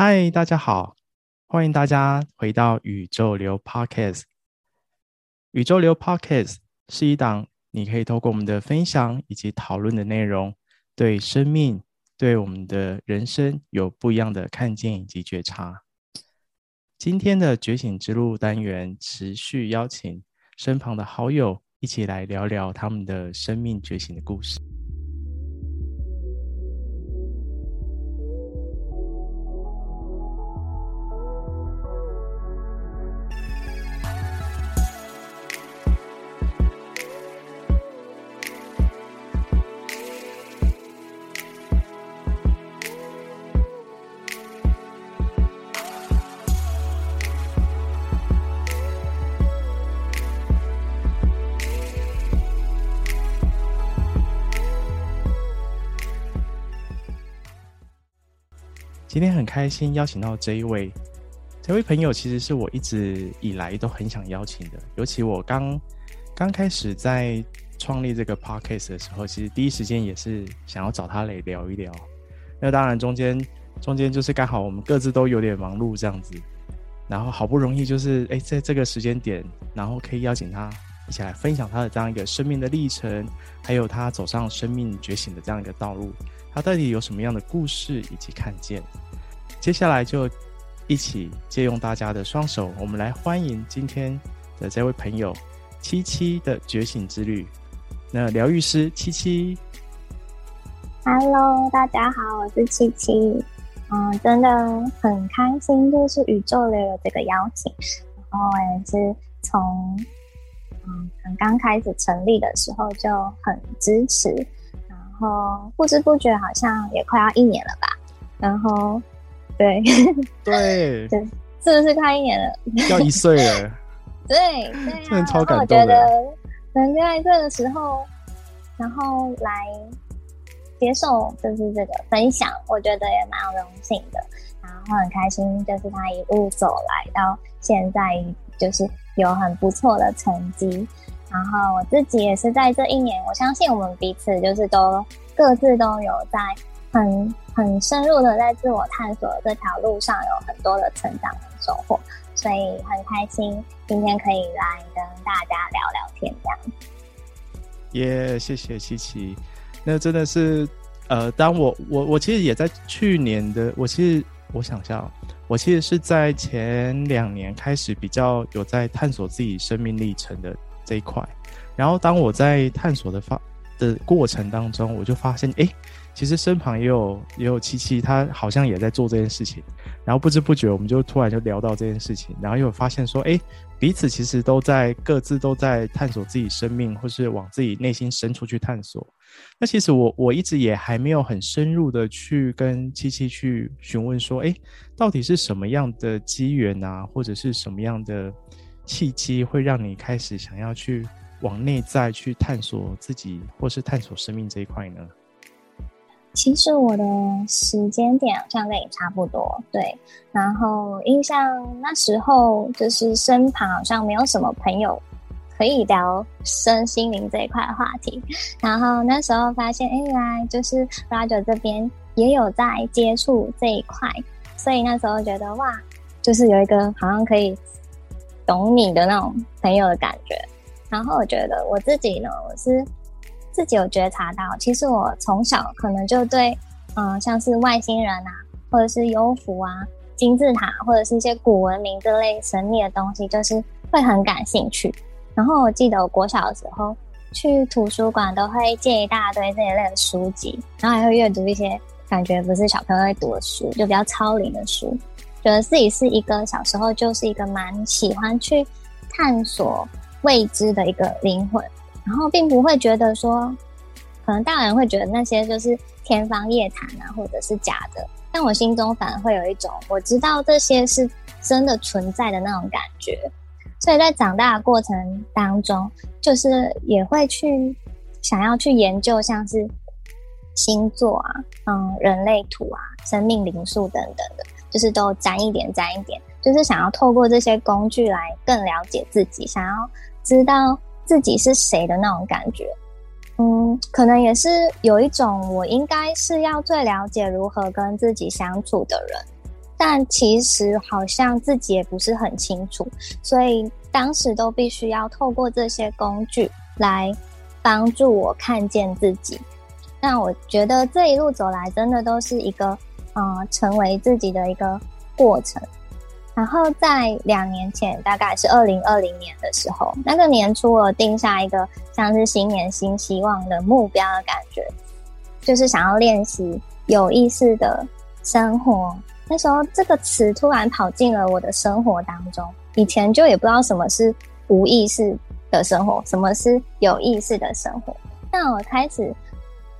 嗨，大家好，欢迎大家回到宇宙流 Podcast。宇宙流 Podcast 是一档你可以透过我们的分享以及讨论的内容，对生命、对我们的人生有不一样的看见以及觉察。今天的觉醒之路单元持续邀请身旁的好友一起来聊聊他们的生命觉醒的故事。今天很开心邀请到这一位，这位朋友其实是我一直以来都很想邀请的。尤其我刚刚开始在创立这个 podcast 的时候，其实第一时间也是想要找他来聊一聊。那当然中间中间就是刚好我们各自都有点忙碌这样子，然后好不容易就是哎在这个时间点，然后可以邀请他一起来分享他的这样一个生命的历程，还有他走上生命觉醒的这样一个道路，他到底有什么样的故事以及看见？接下来就一起借用大家的双手，我们来欢迎今天的这位朋友七七的觉醒之旅。那疗愈师七七，Hello，大家好，我是七七。嗯，真的很开心，就是宇宙流有这个邀请，然后也是从嗯很刚开始成立的时候就很支持，然后不知不觉好像也快要一年了吧，然后。对对 对，是不是快一年了？要一岁了。对 对、啊，真的超感动的。我觉得能在这个时候，然后来接受就是这个分享，我觉得也蛮有荣幸的。然后很开心，就是他一路走来到现在，就是有很不错的成绩。然后我自己也是在这一年，我相信我们彼此就是都各自都有在。很很深入的在自我探索这条路上，有很多的成长和收获，所以很开心今天可以来跟大家聊聊天，这样。耶，谢谢七七。那真的是，呃，当我我我其实也在去年的，我其实我想一下，我其实是在前两年开始比较有在探索自己生命历程的这一块，然后当我在探索的发的过程当中，我就发现，哎。其实身旁也有也有七七，他好像也在做这件事情，然后不知不觉我们就突然就聊到这件事情，然后又发现说，哎，彼此其实都在各自都在探索自己生命，或是往自己内心深处去探索。那其实我我一直也还没有很深入的去跟七七去询问说，哎，到底是什么样的机缘啊，或者是什么样的契机，会让你开始想要去往内在去探索自己，或是探索生命这一块呢？其实我的时间点好像跟你差不多，对。然后印象那时候就是身旁好像没有什么朋友可以聊身心灵这一块的话题。然后那时候发现，哎，原来就是 Roger 这边也有在接触这一块，所以那时候觉得哇，就是有一个好像可以懂你的那种朋友的感觉。然后我觉得我自己呢，我是。自己有觉察到，其实我从小可能就对，嗯、像是外星人啊，或者是幽浮啊、金字塔，或者是一些古文明这类神秘的东西，就是会很感兴趣。然后我记得我国小的时候去图书馆，都会借一大堆这一类的书籍，然后还会阅读一些感觉不是小朋友会读的书，就比较超龄的书。觉得自己是一个小时候就是一个蛮喜欢去探索未知的一个灵魂。然后并不会觉得说，可能大人会觉得那些就是天方夜谭啊，或者是假的。但我心中反而会有一种我知道这些是真的存在的那种感觉。所以在长大的过程当中，就是也会去想要去研究像是星座啊、嗯、人类图啊、生命灵数等等的，就是都沾一点沾一点，就是想要透过这些工具来更了解自己，想要知道。自己是谁的那种感觉，嗯，可能也是有一种我应该是要最了解如何跟自己相处的人，但其实好像自己也不是很清楚，所以当时都必须要透过这些工具来帮助我看见自己。那我觉得这一路走来，真的都是一个呃成为自己的一个过程。然后在两年前，大概是二零二零年的时候，那个年初我定下一个像是新年新希望的目标的感觉，就是想要练习有意识的生活。那时候这个词突然跑进了我的生活当中，以前就也不知道什么是无意识的生活，什么是有意识的生活。那我开始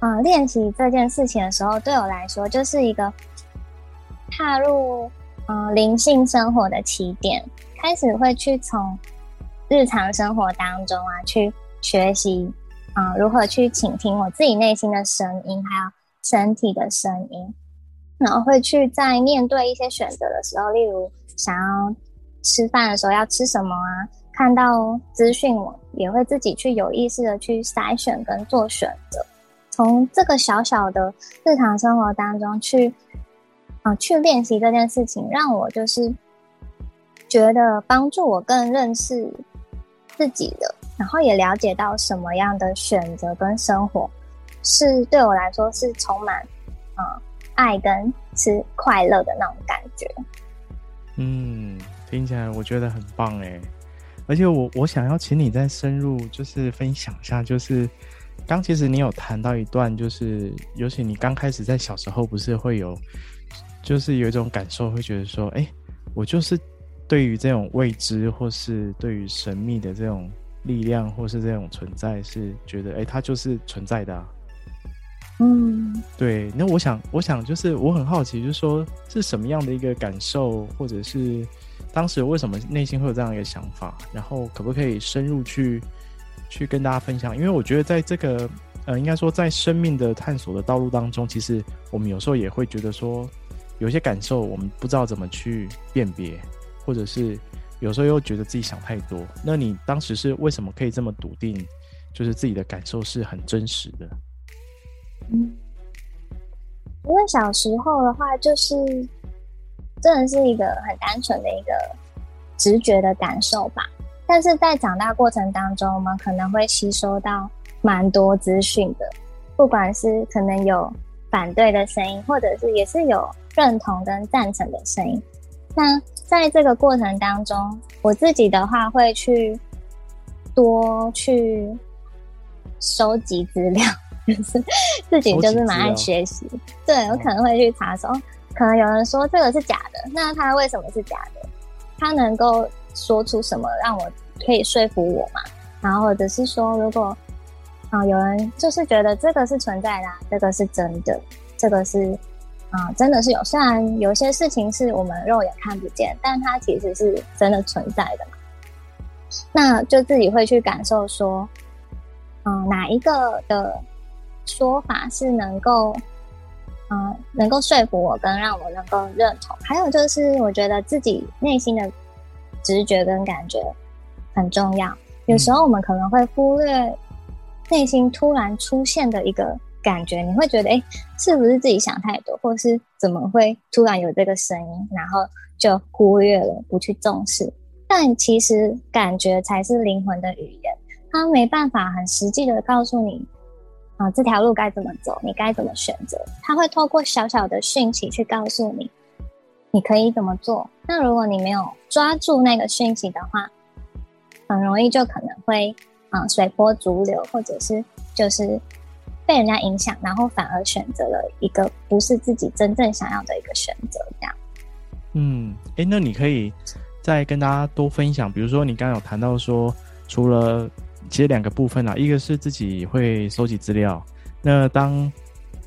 啊、练习这件事情的时候，对我来说就是一个踏入。嗯，灵性生活的起点，开始会去从日常生活当中啊，去学习啊、嗯，如何去倾听我自己内心的声音，还有身体的声音，然后会去在面对一些选择的时候，例如想要吃饭的时候要吃什么啊，看到资讯我也会自己去有意识的去筛选跟做选择，从这个小小的日常生活当中去。啊，去练习这件事情，让我就是觉得帮助我更认识自己的，然后也了解到什么样的选择跟生活是对我来说是充满啊爱跟是快乐的那种感觉。嗯，听起来我觉得很棒哎，而且我我想要请你再深入就是分享一下，就是刚其实你有谈到一段，就是尤其你刚开始在小时候不是会有。就是有一种感受，会觉得说，哎、我就是对于这种未知，或是对于神秘的这种力量，或是这种存在，是觉得，哎、它就是存在的、啊。嗯，对。那我想，我想就是我很好奇，就是说是什么样的一个感受，或者是当时为什么内心会有这样一个想法，然后可不可以深入去去跟大家分享？因为我觉得在这个呃，应该说在生命的探索的道路当中，其实我们有时候也会觉得说。有些感受我们不知道怎么去辨别，或者是有时候又觉得自己想太多。那你当时是为什么可以这么笃定，就是自己的感受是很真实的？因为小时候的话，就是真的是一个很单纯的一个直觉的感受吧。但是在长大过程当中，我们可能会吸收到蛮多资讯的，不管是可能有反对的声音，或者是也是有。认同跟赞成的声音。那在这个过程当中，我自己的话会去多去收集资料，就是自己就是蛮爱学习。对，我可能会去查说，哦，可能有人说这个是假的，那他为什么是假的？他能够说出什么让我可以说服我嘛？然后或者是说，如果啊有人就是觉得这个是存在的啊，这个是真的，这个是。啊，真的是有。虽然有些事情是我们肉眼看不见，但它其实是真的存在的嘛。那就自己会去感受说，嗯，哪一个的说法是能够，嗯，能够说服我，跟让我能够认同。还有就是，我觉得自己内心的直觉跟感觉很重要。有时候我们可能会忽略内心突然出现的一个。感觉你会觉得，哎，是不是自己想太多，或是怎么会突然有这个声音，然后就忽略了，不去重视。但其实感觉才是灵魂的语言，它没办法很实际的告诉你，啊，这条路该怎么走，你该怎么选择。他会透过小小的讯息去告诉你，你可以怎么做。那如果你没有抓住那个讯息的话，很容易就可能会，啊，随波逐流，或者是就是。被人家影响，然后反而选择了一个不是自己真正想要的一个选择，这样。嗯，哎，那你可以再跟大家多分享，比如说你刚刚有谈到说，除了其实两个部分啊，一个是自己会收集资料，那当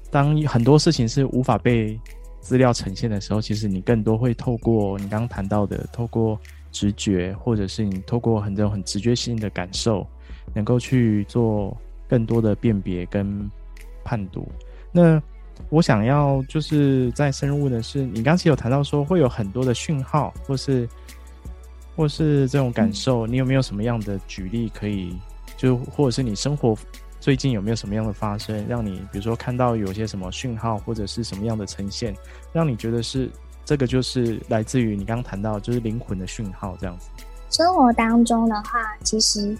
当很多事情是无法被资料呈现的时候，其实你更多会透过你刚刚谈到的，透过直觉，或者是你透过很多很直觉性的感受，能够去做。更多的辨别跟判读。那我想要就是再深入的是，你刚才有谈到说会有很多的讯号，或是或是这种感受，你有没有什么样的举例可以？就或者是你生活最近有没有什么样的发生，让你比如说看到有些什么讯号，或者是什么样的呈现，让你觉得是这个就是来自于你刚刚谈到，就是灵魂的讯号这样子。生活当中的话，其实，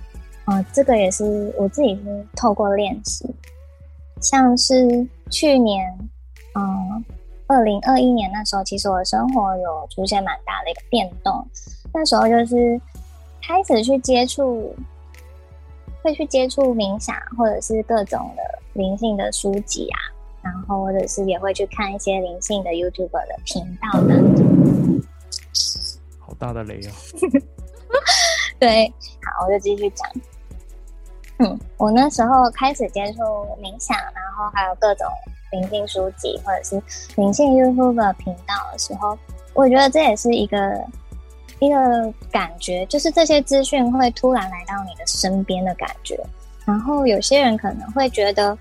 呃，这个也是我自己是透过练习，像是去年，嗯，二零二一年那时候，其实我的生活有出现蛮大的一个变动。那时候就是开始去接触，会去接触冥想，或者是各种的灵性的书籍啊，然后或者是也会去看一些灵性的 YouTube 的频道等。好大的雷哦！对，好，我就继续讲。嗯，我那时候开始接触冥想，然后还有各种灵性书籍或者是灵性 YouTube 频道的时候，我觉得这也是一个一个感觉，就是这些资讯会突然来到你的身边的感觉。然后有些人可能会觉得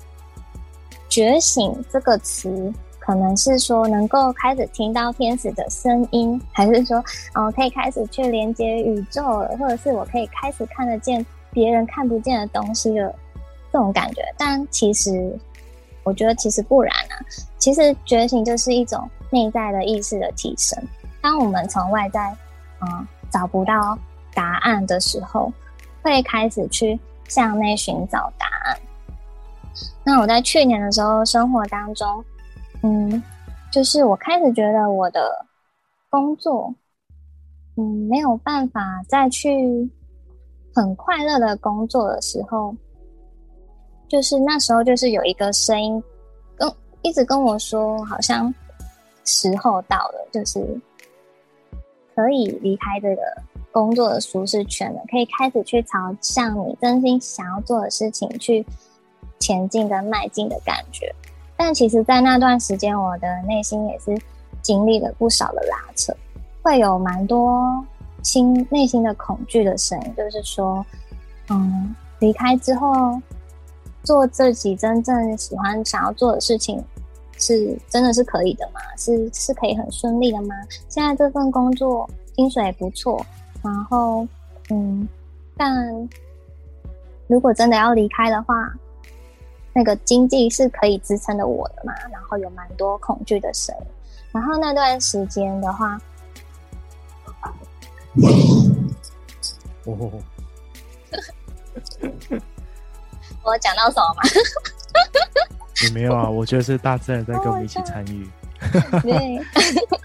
“觉醒”这个词。可能是说能够开始听到天使的声音，还是说哦可以开始去连接宇宙了，或者是我可以开始看得见别人看不见的东西的这种感觉。但其实我觉得其实不然啊，其实觉醒就是一种内在的意识的提升。当我们从外在嗯找不到答案的时候，会开始去向内寻找答案。那我在去年的时候生活当中。嗯，就是我开始觉得我的工作，嗯，没有办法再去很快乐的工作的时候，就是那时候就是有一个声音跟一直跟我说，好像时候到了，就是可以离开这个工作的舒适圈了，可以开始去朝向你真心想要做的事情去前进跟迈进的感觉。但其实，在那段时间，我的内心也是经历了不少的拉扯，会有蛮多心内心的恐惧的声音，就是说，嗯，离开之后做自己真正喜欢想要做的事情，是真的是可以的吗？是是可以很顺利的吗？现在这份工作薪水也不错，然后，嗯，但如果真的要离开的话。那个经济是可以支撑的我的嘛，然后有蛮多恐惧的声音，然后那段时间的话，哦，我讲到什么吗？也没有啊，我觉得是大自然在跟我们一起参与。对，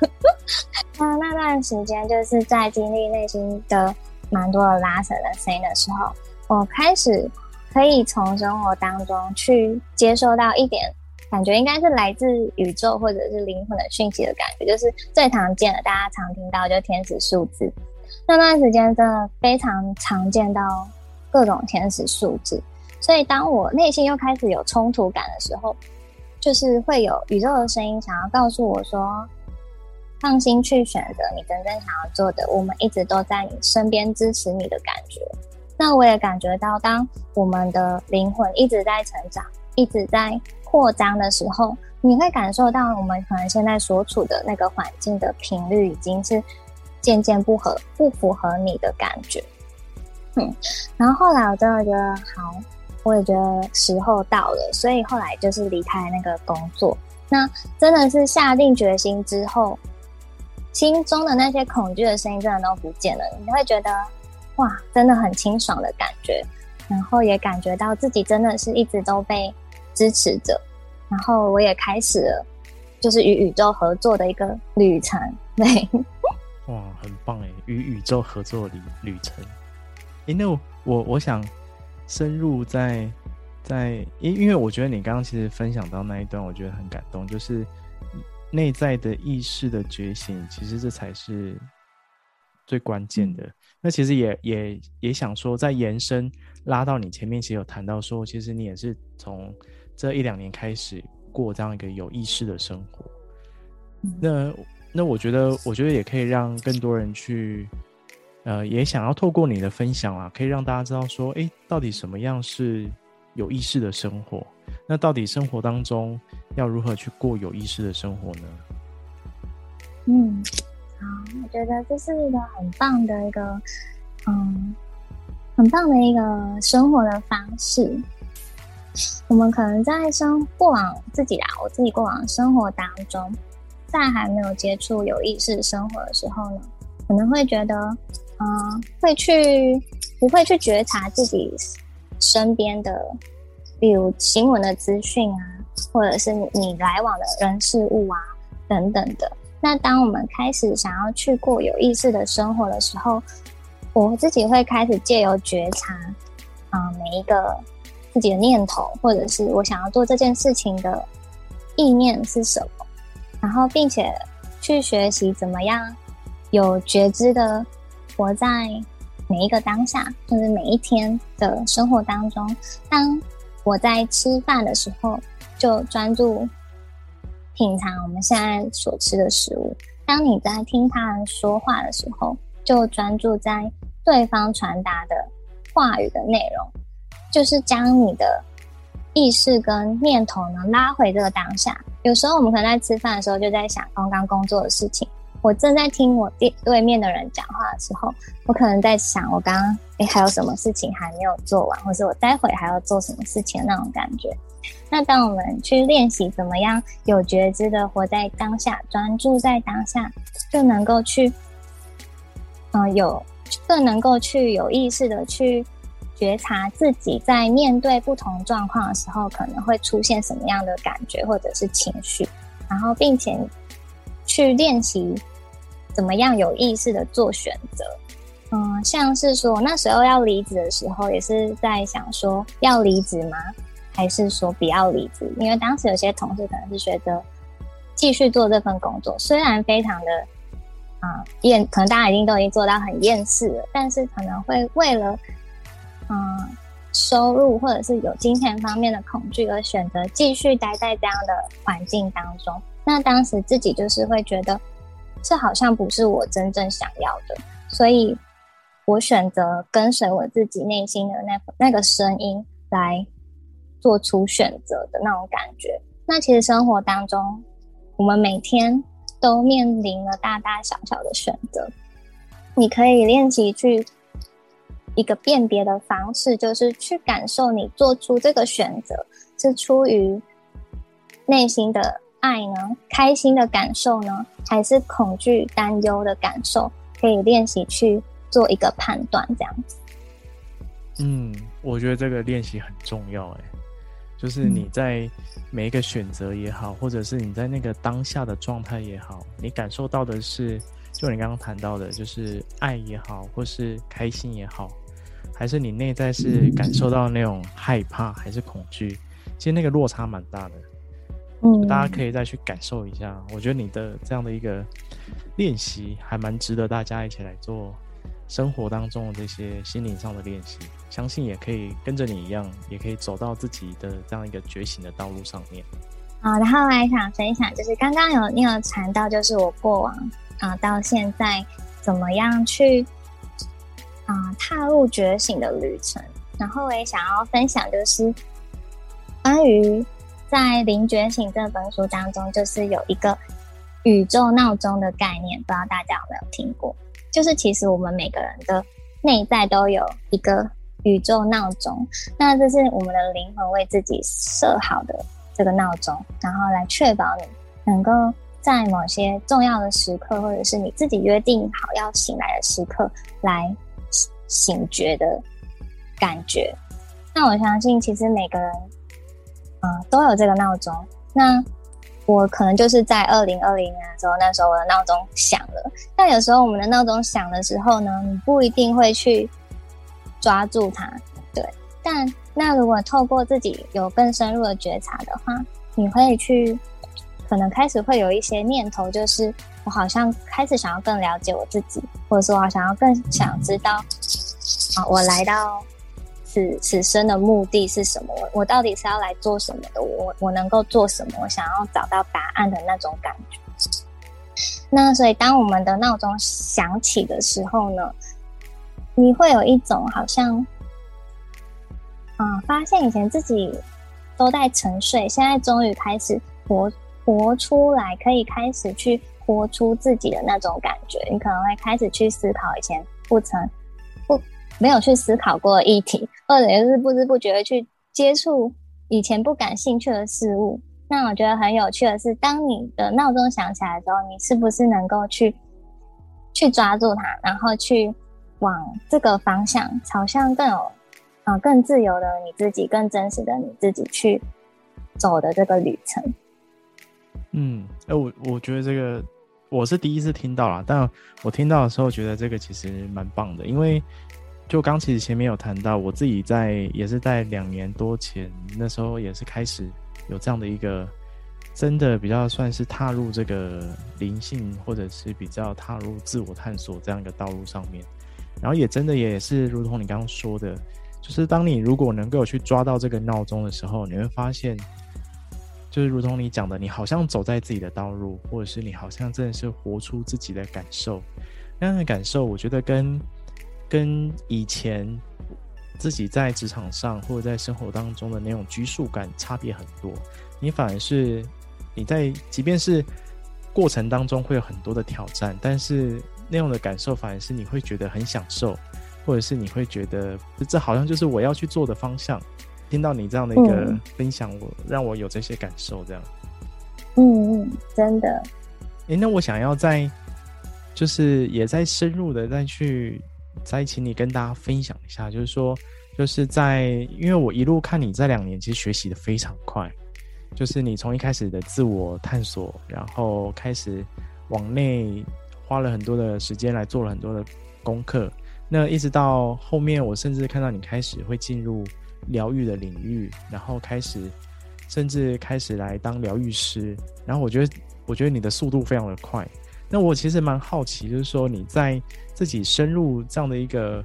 那那段时间就是在经历内心的蛮多的拉扯的声音的时候，我开始。可以从生活当中去接受到一点感觉，应该是来自宇宙或者是灵魂的讯息的感觉，就是最常见的，大家常听到就是天使数字。那段时间真的非常常见到各种天使数字，所以当我内心又开始有冲突感的时候，就是会有宇宙的声音想要告诉我说：“放心去选择你真正想要做的，我们一直都在你身边支持你的感觉。”那我也感觉到，当我们的灵魂一直在成长、一直在扩张的时候，你会感受到我们可能现在所处的那个环境的频率已经是渐渐不合、不符合你的感觉。嗯，然后后来我真的觉得好，我也觉得时候到了，所以后来就是离开那个工作。那真的是下定决心之后，心中的那些恐惧的声音真的都不见了，你会觉得。哇，真的很清爽的感觉，然后也感觉到自己真的是一直都被支持着，然后我也开始了，就是与宇宙合作的一个旅程。对，哇，很棒诶，与宇宙合作的旅旅程。哎，那我我，我想深入在在，因因为我觉得你刚刚其实分享到那一段，我觉得很感动，就是内在的意识的觉醒，其实这才是最关键的。嗯那其实也也也想说，在延伸拉到你前面，其实有谈到说，其实你也是从这一两年开始过这样一个有意识的生活。那那我觉得，我觉得也可以让更多人去，呃，也想要透过你的分享啊，可以让大家知道说，哎，到底什么样是有意识的生活？那到底生活当中要如何去过有意识的生活呢？嗯。好，我觉得这是一个很棒的一个，嗯，很棒的一个生活的方式。我们可能在生过往自己啊，我自己过往生活当中，在还没有接触有意识生活的时候呢，可能会觉得，嗯、会去不会去觉察自己身边的，比如新闻的资讯啊，或者是你来往的人事物啊等等的。那当我们开始想要去过有意识的生活的时候，我自己会开始借由觉察，啊、每一个自己的念头，或者是我想要做这件事情的意念是什么，然后并且去学习怎么样有觉知的活在每一个当下，就是每一天的生活当中。当我在吃饭的时候，就专注。品尝我们现在所吃的食物。当你在听他人说话的时候，就专注在对方传达的话语的内容，就是将你的意识跟念头呢拉回这个当下。有时候我们可能在吃饭的时候就在想刚刚工作的事情，我正在听我对对面的人讲话的时候，我可能在想我刚刚诶还有什么事情还没有做完，或是我待会还要做什么事情的那种感觉。那当我们去练习怎么样有觉知的活在当下，专注在当下，就能够去，嗯、有更能够去有意识的去觉察自己在面对不同状况的时候，可能会出现什么样的感觉或者是情绪，然后并且去练习怎么样有意识的做选择。嗯，像是说那时候要离职的时候，也是在想说要离职吗？还是说不要离职？因为当时有些同事可能是觉得继续做这份工作，虽然非常的啊厌，可能大家已经都已经做到很厌世了，但是可能会为了嗯、收入或者是有金钱方面的恐惧而选择继续待在这样的环境当中。那当时自己就是会觉得这好像不是我真正想要的，所以我选择跟随我自己内心的那那个声音来。做出选择的那种感觉。那其实生活当中，我们每天都面临了大大小小的选择。你可以练习去一个辨别的方式，就是去感受你做出这个选择是出于内心的爱呢，开心的感受呢，还是恐惧、担忧的感受？可以练习去做一个判断，这样子。嗯，我觉得这个练习很重要，哎。就是你在每一个选择也好，或者是你在那个当下的状态也好，你感受到的是，就你刚刚谈到的，就是爱也好，或是开心也好，还是你内在是感受到那种害怕还是恐惧？其实那个落差蛮大的。嗯，大家可以再去感受一下。我觉得你的这样的一个练习还蛮值得大家一起来做。生活当中的这些心灵上的练习，相信也可以跟着你一样，也可以走到自己的这样一个觉醒的道路上面。好，然后来想分享，就是刚刚有你有谈到，就是我过往啊、呃、到现在怎么样去啊、呃、踏入觉醒的旅程，然后我也想要分享，就是关于在《零觉醒》这本书当中，就是有一个宇宙闹钟的概念，不知道大家有没有听过？就是其实我们每个人的内在都有一个宇宙闹钟，那这是我们的灵魂为自己设好的这个闹钟，然后来确保你能够在某些重要的时刻，或者是你自己约定好要醒来的时刻来醒觉的感觉。那我相信，其实每个人啊、都有这个闹钟。那我可能就是在二零二零年的时候，那时候我的闹钟响了。但有时候我们的闹钟响的时候呢，你不一定会去抓住它，对。但那如果透过自己有更深入的觉察的话，你会去可能开始会有一些念头，就是我好像开始想要更了解我自己，或者说我想要更想知道啊，我来到。此此生的目的是什么？我我到底是要来做什么的？我我能够做什么？我想要找到答案的那种感觉。那所以，当我们的闹钟响起的时候呢，你会有一种好像，嗯，发现以前自己都在沉睡，现在终于开始活活出来，可以开始去活出自己的那种感觉。你可能会开始去思考以前不曾。没有去思考过议题，或者是不知不觉的去接触以前不感兴趣的事物，那我觉得很有趣的是，当你的闹钟响起来的时候，你是不是能够去去抓住它，然后去往这个方向，朝向更有啊、更自由的你自己，更真实的你自己去走的这个旅程。嗯，哎、我我觉得这个我是第一次听到啦，但我听到的时候觉得这个其实蛮棒的，因为就刚其实前面有谈到，我自己在也是在两年多前那时候也是开始。有这样的一个，真的比较算是踏入这个灵性，或者是比较踏入自我探索这样一个道路上面，然后也真的也是如同你刚刚说的，就是当你如果能够去抓到这个闹钟的时候，你会发现，就是如同你讲的，你好像走在自己的道路，或者是你好像真的是活出自己的感受，那样的感受，我觉得跟跟以前。自己在职场上或者在生活当中的那种拘束感差别很多，你反而是你在即便是过程当中会有很多的挑战，但是那样的感受反而是你会觉得很享受，或者是你会觉得这好像就是我要去做的方向。听到你这样的一个分享，我让我有这些感受，这样。嗯嗯，真的。诶，那我想要再就是也再深入的再去。再请你跟大家分享一下，就是说，就是在因为我一路看你这两年，其实学习的非常快，就是你从一开始的自我探索，然后开始往内花了很多的时间来做了很多的功课，那一直到后面，我甚至看到你开始会进入疗愈的领域，然后开始甚至开始来当疗愈师，然后我觉得，我觉得你的速度非常的快。那我其实蛮好奇，就是说你在自己深入这样的一个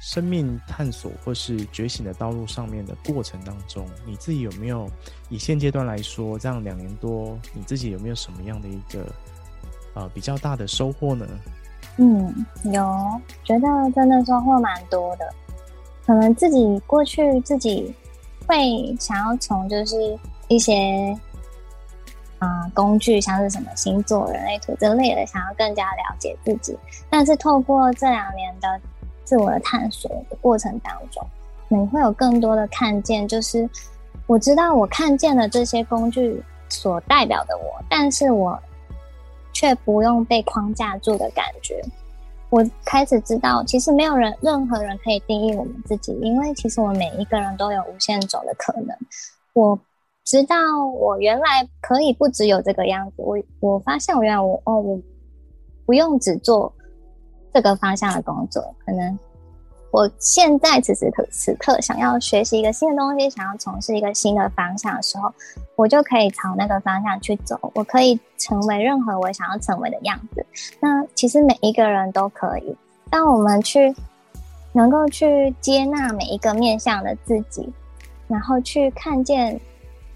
生命探索或是觉醒的道路上面的过程当中，你自己有没有以现阶段来说，这样两年多，你自己有没有什么样的一个呃比较大的收获呢？嗯，有，觉得真的收获蛮多的。可能自己过去自己会想要从就是一些。啊、工具像是什么星座、人类图这类的，想要更加了解自己。但是透过这两年的自我的探索的过程当中，你会有更多的看见。就是我知道我看见了这些工具所代表的我，但是我却不用被框架住的感觉。我开始知道，其实没有人、任何人可以定义我们自己，因为其实我们每一个人都有无限种的可能。我。知道我原来可以不只有这个样子，我我发现我原来我哦，我不用只做这个方向的工作，可能我现在此时此刻想要学习一个新的东西，想要从事一个新的方向的时候，我就可以朝那个方向去走，我可以成为任何我想要成为的样子。那其实每一个人都可以，当我们去能够去接纳每一个面向的自己，然后去看见。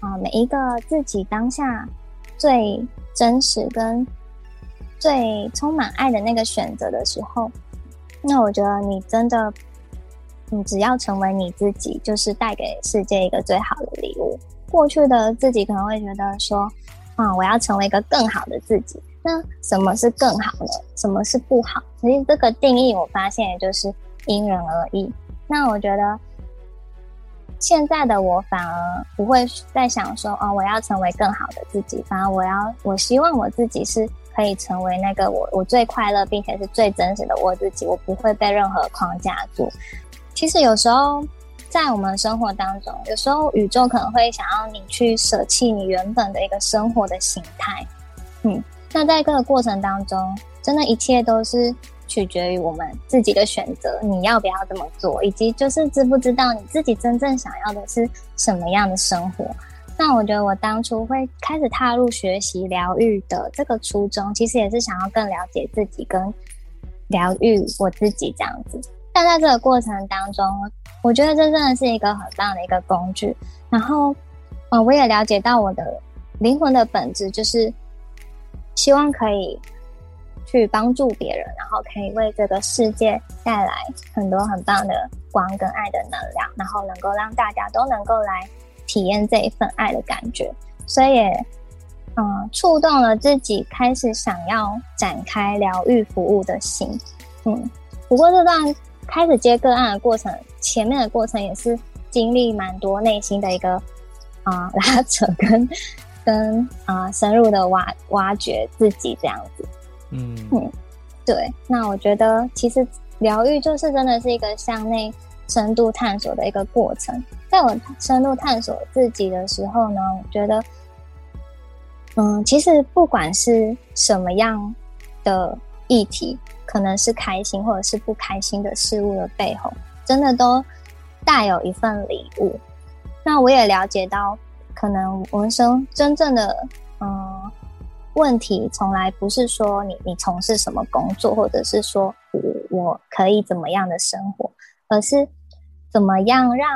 啊，每一个自己当下最真实跟最充满爱的那个选择的时候，那我觉得你真的，你只要成为你自己，就是带给世界一个最好的礼物。过去的自己可能会觉得说，啊，我要成为一个更好的自己。那什么是更好的？什么是不好？其实这个定义，我发现也就是因人而异。那我觉得。现在的我反而不会再想说哦，我要成为更好的自己。反而我要，我希望我自己是可以成为那个我我最快乐并且是最真实的我自己。我不会被任何框架住。其实有时候在我们生活当中，有时候宇宙可能会想要你去舍弃你原本的一个生活的形态。嗯，那在这个过程当中，真的一切都是。取决于我们自己的选择，你要不要这么做，以及就是知不知道你自己真正想要的是什么样的生活。那我觉得我当初会开始踏入学习疗愈的这个初衷，其实也是想要更了解自己跟疗愈我自己这样子。但在这个过程当中，我觉得这真的是一个很棒的一个工具。然后，呃，我也了解到我的灵魂的本质就是希望可以。去帮助别人，然后可以为这个世界带来很多很棒的光跟爱的能量，然后能够让大家都能够来体验这一份爱的感觉，所以也嗯触动了自己开始想要展开疗愈服务的心。嗯，不过这段开始接个案的过程，前面的过程也是经历蛮多内心的一个啊、拉扯跟跟啊、深入的挖挖掘自己这样子。嗯，对。那我觉得其实疗愈就是真的是一个向内深度探索的一个过程。在我深度探索自己的时候呢，我觉得，嗯，其实不管是什么样的议题，可能是开心或者是不开心的事物的背后，真的都带有一份礼物。那我也了解到，可能我们生真正的嗯问题，从来不是说你你从事什么工作，或者是说我我可以怎么样的生活，而是怎么样让。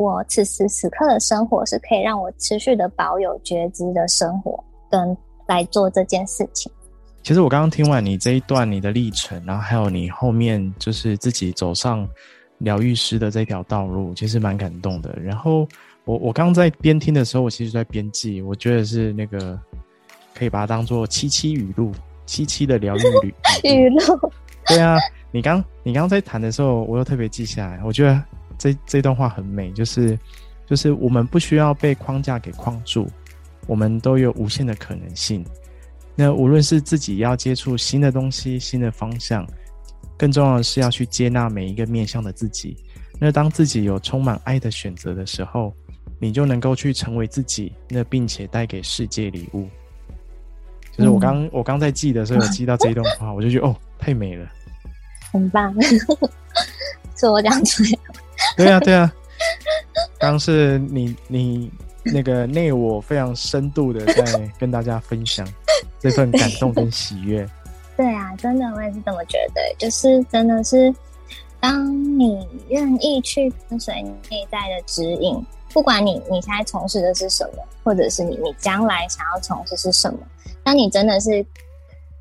我此时此刻的生活是可以让我持续的保有觉知的生活，跟来做这件事情。其实我刚刚听完你这一段你的历程，然后还有你后面就是自己走上疗愈师的这条道路，其实蛮感动的。然后我我刚在边听的时候，我其实在边记，我觉得是那个可以把它当做七七语录，七七的疗愈语 语录。对啊，你刚你刚刚在谈的时候，我又特别记下来，我觉得。这这段话很美，就是，就是我们不需要被框架给框住，我们都有无限的可能性。那无论是自己要接触新的东西、新的方向，更重要的是要去接纳每一个面向的自己。那当自己有充满爱的选择的时候，你就能够去成为自己，那并且带给世界礼物。就是我刚、嗯、我刚在记的时候，有记到这一段话，我就觉得哦，太美了，很棒，是我讲出来的。对啊，对啊，刚是你你那个内我非常深度的在跟大家分享这份感动跟喜悦。对啊，真的我也是这么觉得，就是真的是，当你愿意去跟随你内在的指引，不管你你现在从事的是什么，或者是你你将来想要从事是什么，当你真的是。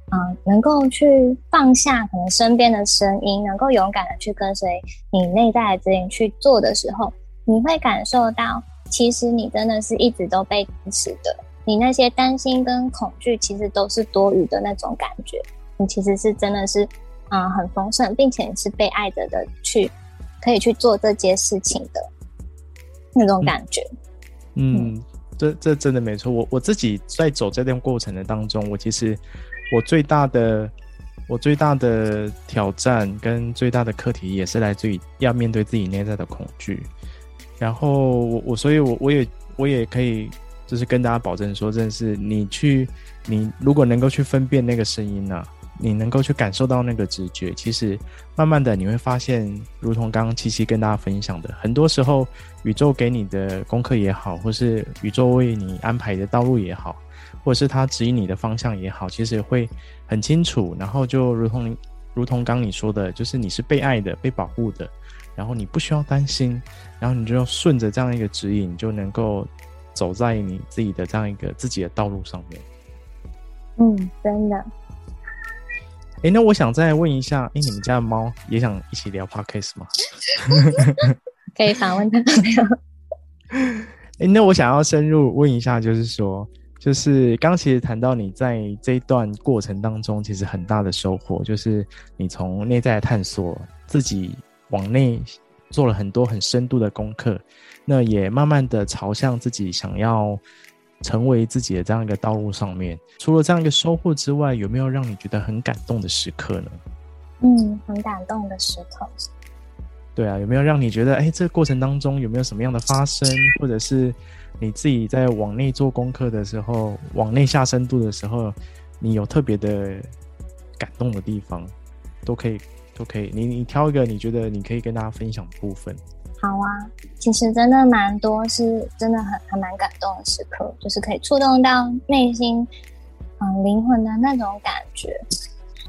嗯，能够去放下可能身边的声音，能够勇敢的去跟随你内在的指引去做的时候，你会感受到，其实你真的是一直都被支持的。你那些担心跟恐惧，其实都是多余的那种感觉。你其实是真的是，嗯，很丰盛，并且是被爱着的，去可以去做这些事情的那种感觉。嗯，嗯，这这真的没错。我我自己在走这段过程的当中，我其实。我最大的，我最大的挑战跟最大的课题，也是来自于要面对自己内在的恐惧。然后我我，所以我我也我也可以，就是跟大家保证说，真的是你去，你如果能够去分辨那个声音呢，你能够去感受到那个直觉，其实慢慢的你会发现，如同刚刚七七跟大家分享的，很多时候宇宙给你的功课也好，或是宇宙为你安排的道路也好。或者是他指引你的方向也好，其实会很清楚。然后就如同如同刚你说的，就是你是被爱的、被保护的，然后你不需要担心，然后你就顺着这样一个指引，就能够走在你自己的这样一个自己的道路上面。嗯，真的。哎，那我想再问一下，哎，你们家的猫也想一起聊 podcast 吗？可以访问它没有？哎，那我想要深入问一下，就是说。就是刚其实谈到你在这一段过程当中，其实很大的收获，就是你从内在探索自己，往内做了很多很深度的功课，那也慢慢的朝向自己想要成为自己的这样一个道路上面。除了这样一个收获之外，有没有让你觉得很感动的时刻呢？嗯，很感动的时刻。对啊，有没有让你觉得，哎，这个过程当中有没有什么样的发生，或者是？你自己在往内做功课的时候，往内下深度的时候，你有特别的感动的地方，都可以，都可以。你你挑一个你觉得你可以跟大家分享的部分。好啊，其实真的蛮多，是真的很还蛮感动的时刻，就是可以触动到内心，嗯，灵魂的那种感觉。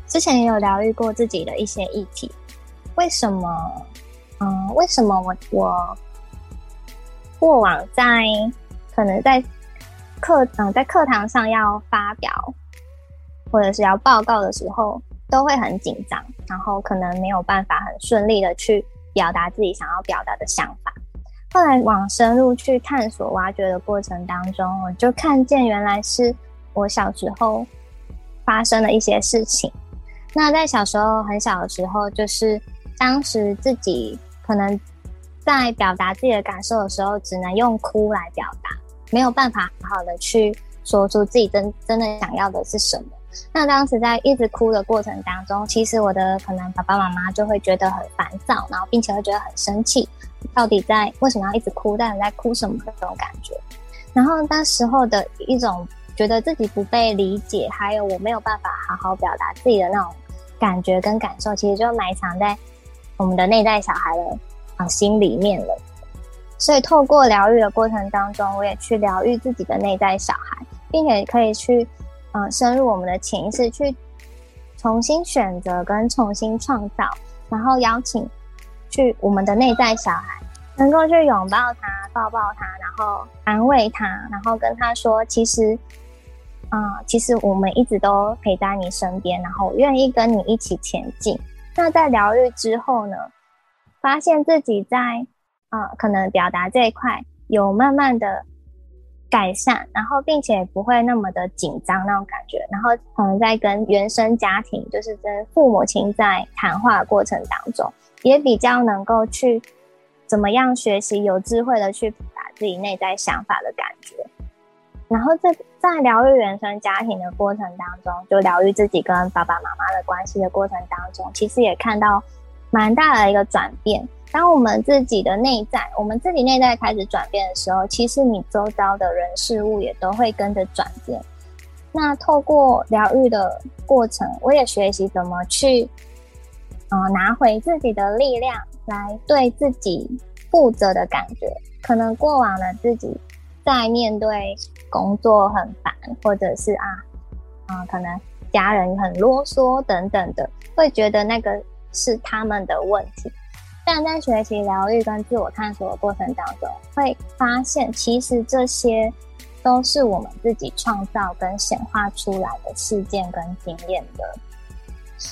之前也有疗愈过自己的一些议题，为什么？嗯，为什么我我？过往在可能在课嗯在课堂上要发表或者是要报告的时候，都会很紧张，然后可能没有办法很顺利的去表达自己想要表达的想法。后来往深入去探索挖掘的过程当中，我就看见原来是我小时候发生的一些事情。那在小时候很小的时候，就是当时自己可能。在表达自己的感受的时候，只能用哭来表达，没有办法好好的去说出自己真真的想要的是什么。那当时在一直哭的过程当中，其实我的可能爸爸妈妈就会觉得很烦躁，然后并且会觉得很生气，到底在为什么要一直哭？到底在哭什么？这种感觉。然后那时候的一种觉得自己不被理解，还有我没有办法好好表达自己的那种感觉跟感受，其实就埋藏在我们的内在小孩的啊心里面了。所以透过疗愈的过程当中，我也去疗愈自己的内在小孩，并且可以去。嗯，深入我们的潜意识，去重新选择跟重新创造，然后邀请去我们的内在小孩，能够去拥抱他、抱抱他，然后安慰他，然后跟他说：“其实，啊、嗯，其实我们一直都陪在你身边，然后愿意跟你一起前进。”那在疗愈之后呢，发现自己在啊、可能表达这一块有慢慢的。改善，然后并且不会那么的紧张那种感觉，然后可能在跟原生家庭，就是跟父母亲在谈话过程当中，也比较能够去怎么样学习有智慧的去表达自己内在想法的感觉。然后在在疗愈原生家庭的过程当中，就疗愈自己跟爸爸妈妈的关系的过程当中，其实也看到蛮大的一个转变。当我们自己的内在，我们自己内在开始转变的时候，其实你周遭的人事物也都会跟着转变。那透过疗愈的过程，我也学习怎么去，呃，拿回自己的力量，来对自己负责的感觉。可能过往的自己在面对工作很烦，或者是啊，啊、可能家人很啰嗦等等的，会觉得那个是他们的问题。但在学习疗愈跟自我探索的过程当中，会发现其实这些都是我们自己创造跟显化出来的事件跟经验的。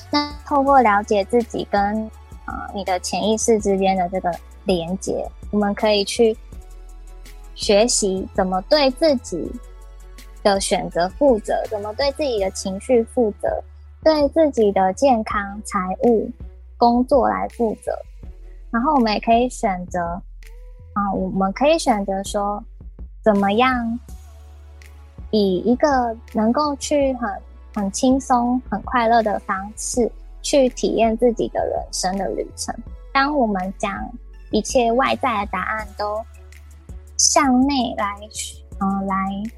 那透过了解自己跟啊、你的潜意识之间的这个连接，我们可以去学习怎么对自己的选择负责，怎么对自己的情绪负责，对自己的健康、财务、工作来负责。然后我们也可以选择，啊，我们可以选择说，怎么样以一个能够去很很轻松、很快乐的方式去体验自己的人生的旅程。当我们将一切外在的答案都向内来，嗯，来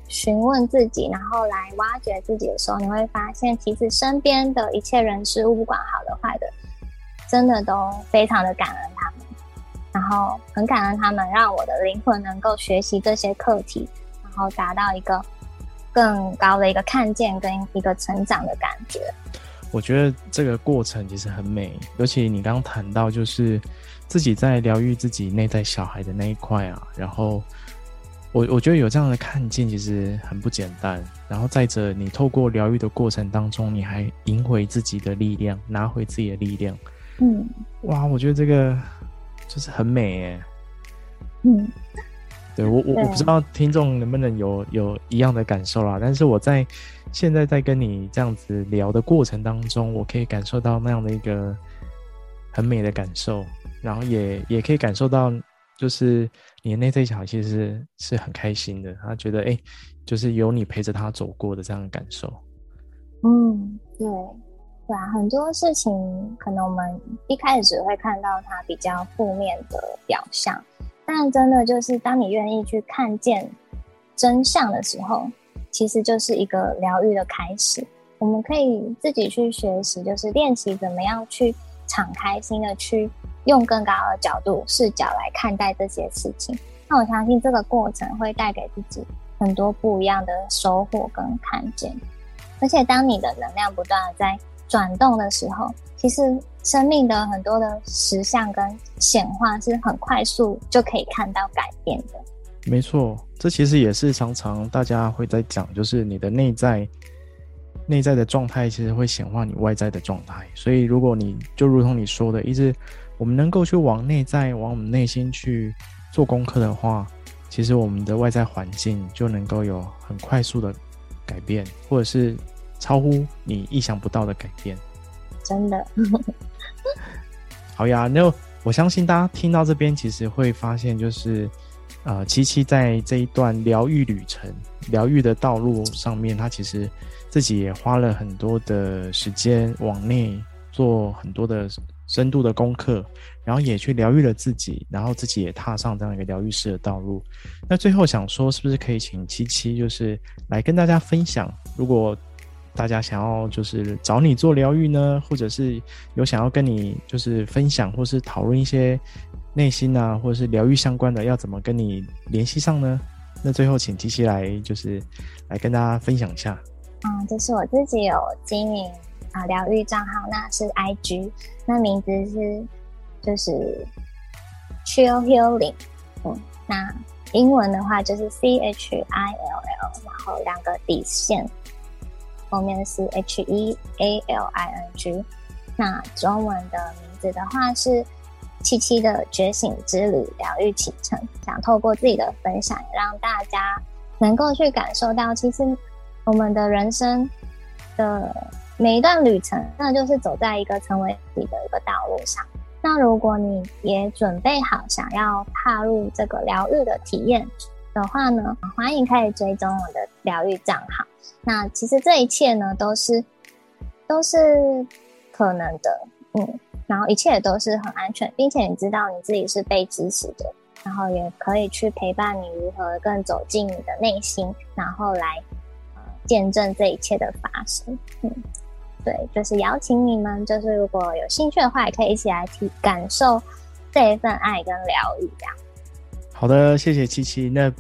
询问自己，然后来挖掘自己的时候，你会发现，其实身边的一切人事物，不管好的坏的。真的都非常的感恩他们，然后很感恩他们，让我的灵魂能够学习这些课题，然后达到一个更高的一个看见跟一个成长的感觉。我觉得这个过程其实很美，尤其你刚刚谈到就是自己在疗愈自己内在小孩的那一块啊，然后我我觉得有这样的看见其实很不简单。然后再者，你透过疗愈的过程当中，你还赢回自己的力量，拿回自己的力量。嗯，哇，我觉得这个就是很美耶。嗯，对我我我不知道听众能不能有有一样的感受啦，但是我在现在在跟你这样子聊的过程当中，我可以感受到那样的一个很美的感受，然后也也可以感受到，就是你的内在小孩其实是是很开心的，他觉得哎，就是有你陪着他走过的这样的感受。嗯，对。对啊，很多事情可能我们一开始会看到它比较负面的表象，但真的就是当你愿意去看见真相的时候，其实就是一个疗愈的开始。我们可以自己去学习，就是练习怎么样去敞开心的去用更高的角度视角来看待这些事情。那我相信这个过程会带给自己很多不一样的收获跟看见。而且当你的能量不断的在转动的时候，其实生命的很多的实相跟显化是很快速就可以看到改变的。没错，这其实也是常常大家会在讲，就是你的内在内在的状态，其实会显化你外在的状态。所以，如果你就如同你说的，一直我们能够去往内在、往我们内心去做功课的话，其实我们的外在环境就能够有很快速的改变，或者是。超乎你意想不到的改变，真的。好呀，那我相信大家听到这边，其实会发现，就是呃，七七在这一段疗愈旅程、疗愈的道路上面，他其实自己也花了很多的时间往内做很多的深度的功课，然后也去疗愈了自己，然后自己也踏上这样一个疗愈师的道路。那最后想说，是不是可以请七七就是来跟大家分享，如果大家想要就是找你做疗愈呢，或者是有想要跟你就是分享或是讨论一些内心啊，或者是疗愈相关的，要怎么跟你联系上呢？那最后请七七来就是来跟大家分享一下。嗯，就是我自己有经营啊疗愈账号，那是 IG，那名字是就是 Chill Healing，嗯，那英文的话就是 C H I L L，然后两个底线。后面是 H E A L I N G，那中文的名字的话是七七的觉醒之旅疗愈启程，想透过自己的分享，让大家能够去感受到，其实我们的人生的每一段旅程，那就是走在一个成为自己的一个道路上。那如果你也准备好想要踏入这个疗愈的体验的话呢，欢迎可以追踪我的疗愈账号。那其实这一切呢，都是都是可能的，嗯，然后一切都是很安全，并且你知道你自己是被支持的，然后也可以去陪伴你如何更走进你的内心，然后来呃见证这一切的发生，嗯，对，就是邀请你们，就是如果有兴趣的话，也可以一起来体感受这一份爱跟疗愈，这样。好的，谢谢七七，那。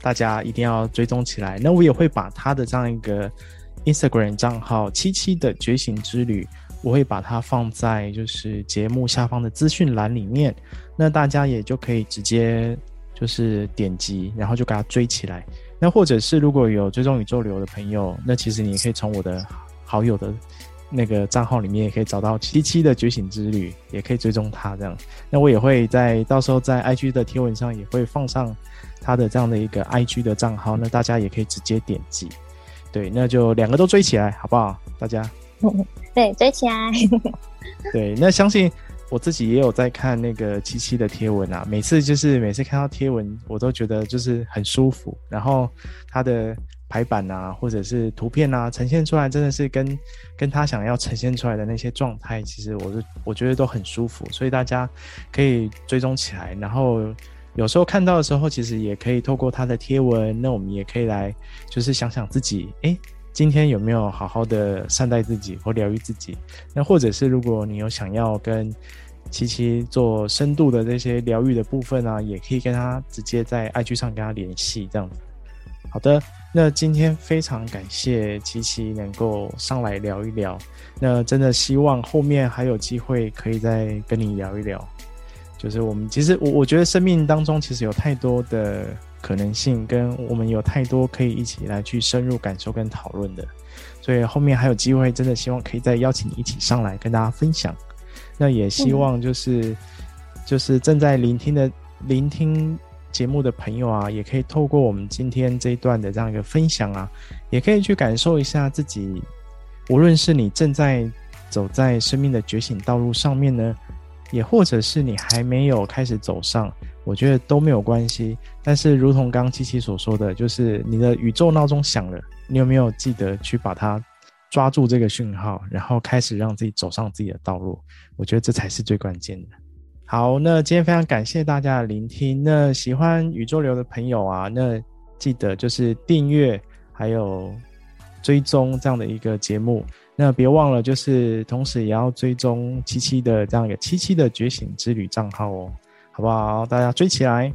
大家一定要追踪起来。那我也会把他的这样一个 Instagram 账号“七七的觉醒之旅”，我会把它放在就是节目下方的资讯栏里面。那大家也就可以直接就是点击，然后就给他追起来。那或者是如果有追踪宇宙流的朋友，那其实你也可以从我的好友的那个账号里面也可以找到“七七的觉醒之旅”，也可以追踪他这样。那我也会在到时候在 IG 的贴文上也会放上。他的这样的一个 IG 的账号，那大家也可以直接点击，对，那就两个都追起来，好不好？大家，对，追起来。对，那相信我自己也有在看那个七七的贴文啊，每次就是每次看到贴文，我都觉得就是很舒服，然后他的排版啊，或者是图片啊，呈现出来真的是跟跟他想要呈现出来的那些状态，其实我是我觉得都很舒服，所以大家可以追踪起来，然后。有时候看到的时候，其实也可以透过他的贴文，那我们也可以来，就是想想自己，诶，今天有没有好好的善待自己或疗愈自己？那或者是如果你有想要跟七七做深度的这些疗愈的部分啊，也可以跟他直接在 IG 上跟他联系，这样。好的，那今天非常感谢七七能够上来聊一聊，那真的希望后面还有机会可以再跟你聊一聊。就是我们其实我我觉得生命当中其实有太多的可能性，跟我们有太多可以一起来去深入感受跟讨论的，所以后面还有机会，真的希望可以再邀请你一起上来跟大家分享。那也希望就是、就是正在聆听的聆听节目的朋友啊，也可以透过我们今天这一段的这样一个分享啊，也可以去感受一下自己，无论是你正在走在生命的觉醒道路上面呢。也或者是你还没有开始走上，我觉得都没有关系。但是，如同刚七七所说的，就是你的宇宙闹钟响了，你有没有记得去把它抓住这个讯号，然后开始让自己走上自己的道路？我觉得这才是最关键的。好，那今天非常感谢大家的聆听。那喜欢宇宙流的朋友啊，那记得就是订阅还有追踪这样的一个节目。那别忘了，就是同时也要追踪七七的这样一个七七的觉醒之旅账号哦，好不好？大家追起来。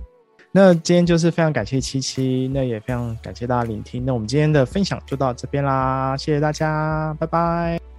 那今天就是非常感谢七七，那也非常感谢大家聆听。那我们今天的分享就到这边啦，谢谢大家，拜拜。